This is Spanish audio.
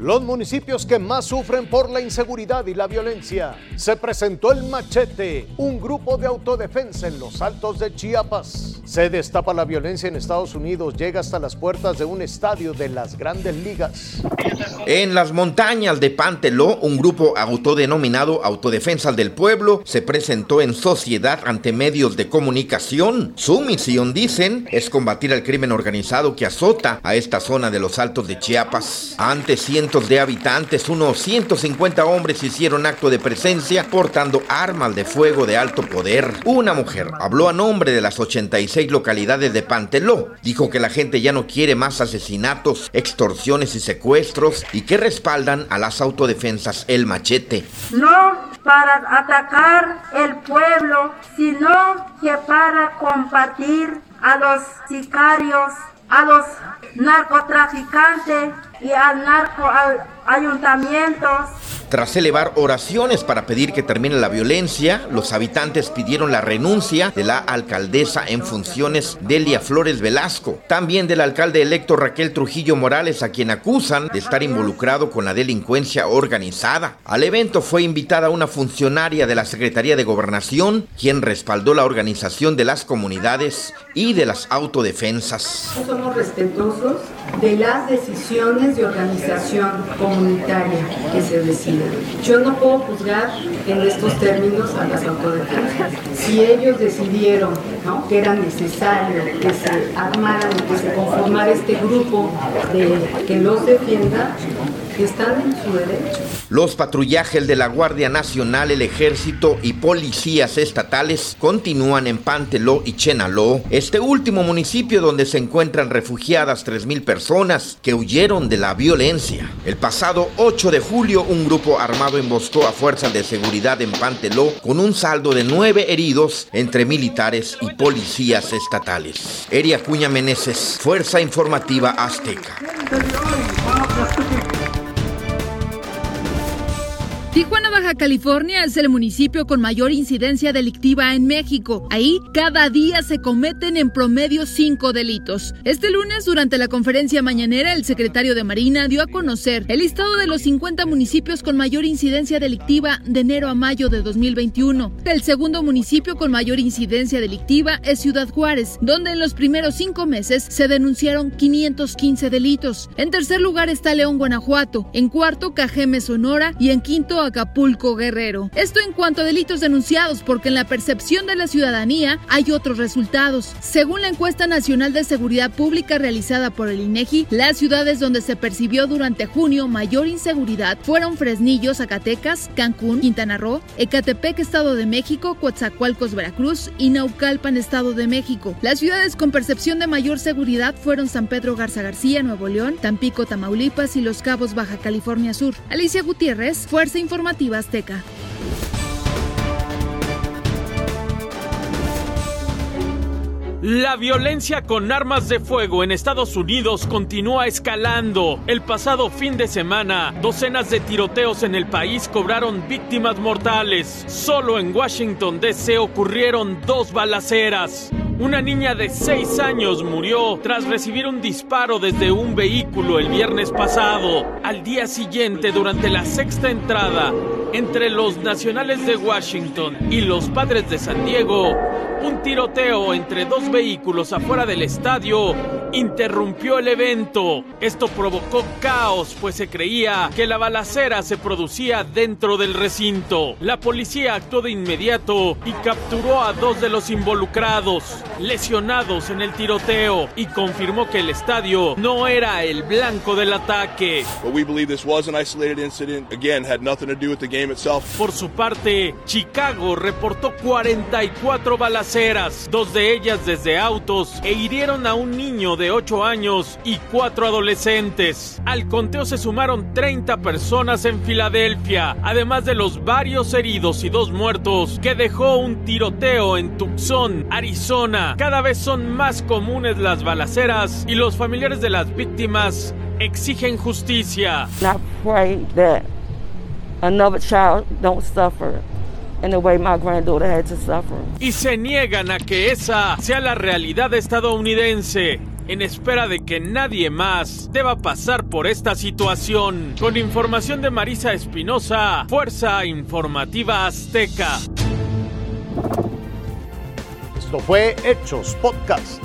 Los municipios que más sufren por la inseguridad y la violencia. Se presentó el machete, un grupo de autodefensa en los altos de Chiapas. Se destapa la violencia en Estados Unidos, llega hasta las puertas de un estadio de las grandes ligas. En las montañas de Panteló, un grupo autodenominado Autodefensas del Pueblo se presentó en sociedad ante medios de comunicación. Su misión, dicen, es combatir al crimen organizado que azota a esta zona de los altos de Chiapas. De habitantes, unos 150 hombres hicieron acto de presencia portando armas de fuego de alto poder. Una mujer habló a nombre de las 86 localidades de Panteló. Dijo que la gente ya no quiere más asesinatos, extorsiones y secuestros y que respaldan a las autodefensas El Machete. No para atacar el pueblo, sino que para combatir a los sicarios, a los narcotraficantes y al narco ayuntamientos tras elevar oraciones para pedir que termine la violencia, los habitantes pidieron la renuncia de la alcaldesa en funciones Delia Flores Velasco, también del alcalde electo Raquel Trujillo Morales, a quien acusan de estar involucrado con la delincuencia organizada. Al evento fue invitada una funcionaria de la Secretaría de Gobernación, quien respaldó la organización de las comunidades y de las autodefensas. Somos respetuosos de las decisiones de organización comunitaria que se deciden. Yo no puedo juzgar en estos términos a las autodefensas. Si ellos decidieron que era necesario que se armaran que se conformara este grupo de, que los defienda, están en su derecho. Los patrullajes de la Guardia Nacional, el Ejército y policías estatales continúan en Panteló y Chenaló, este último municipio donde se encuentran refugiadas 3.000 personas que huyeron de la violencia. El pasado 8 de julio, un grupo armado emboscó a fuerzas de seguridad en Panteló con un saldo de nueve heridos entre militares y policías estatales. Eria Cuña Meneses, Fuerza Informativa Azteca. Tijuana, Baja California es el municipio con mayor incidencia delictiva en México. Ahí cada día se cometen en promedio cinco delitos. Este lunes, durante la conferencia mañanera, el secretario de Marina dio a conocer el listado de los 50 municipios con mayor incidencia delictiva de enero a mayo de 2021. El segundo municipio con mayor incidencia delictiva es Ciudad Juárez, donde en los primeros cinco meses se denunciaron 515 delitos. En tercer lugar está León, Guanajuato. En cuarto, Cajeme, Sonora. Y en quinto, Acapulco Guerrero. Esto en cuanto a delitos denunciados, porque en la percepción de la ciudadanía hay otros resultados. Según la encuesta nacional de seguridad pública realizada por el INEGI, las ciudades donde se percibió durante junio mayor inseguridad fueron Fresnillo, Zacatecas, Cancún, Quintana Roo, Ecatepec, Estado de México, Coatzacoalcos, Veracruz y Naucalpan, Estado de México. Las ciudades con percepción de mayor seguridad fueron San Pedro Garza García, Nuevo León, Tampico, Tamaulipas y Los Cabos, Baja California Sur. Alicia Gutiérrez, Fuerza Informativa Azteca. La violencia con armas de fuego en Estados Unidos continúa escalando. El pasado fin de semana, docenas de tiroteos en el país cobraron víctimas mortales. Solo en Washington, D.C. ocurrieron dos balaceras. Una niña de 6 años murió tras recibir un disparo desde un vehículo el viernes pasado. Al día siguiente, durante la sexta entrada, entre los nacionales de Washington y los padres de San Diego, un tiroteo entre dos vehículos afuera del estadio interrumpió el evento. Esto provocó caos, pues se creía que la balacera se producía dentro del recinto. La policía actuó de inmediato y capturó a dos de los involucrados, lesionados en el tiroteo, y confirmó que el estadio no era el blanco del ataque. Por su parte, Chicago reportó 44 balaceras, dos de ellas desde autos, e hirieron a un niño de 8 años y 4 adolescentes. Al conteo se sumaron 30 personas en Filadelfia, además de los varios heridos y dos muertos que dejó un tiroteo en Tucson, Arizona. Cada vez son más comunes las balaceras y los familiares de las víctimas exigen justicia. Y se niegan a que esa sea la realidad estadounidense. En espera de que nadie más deba pasar por esta situación. Con información de Marisa Espinosa, Fuerza Informativa Azteca. Esto fue Hechos Podcast.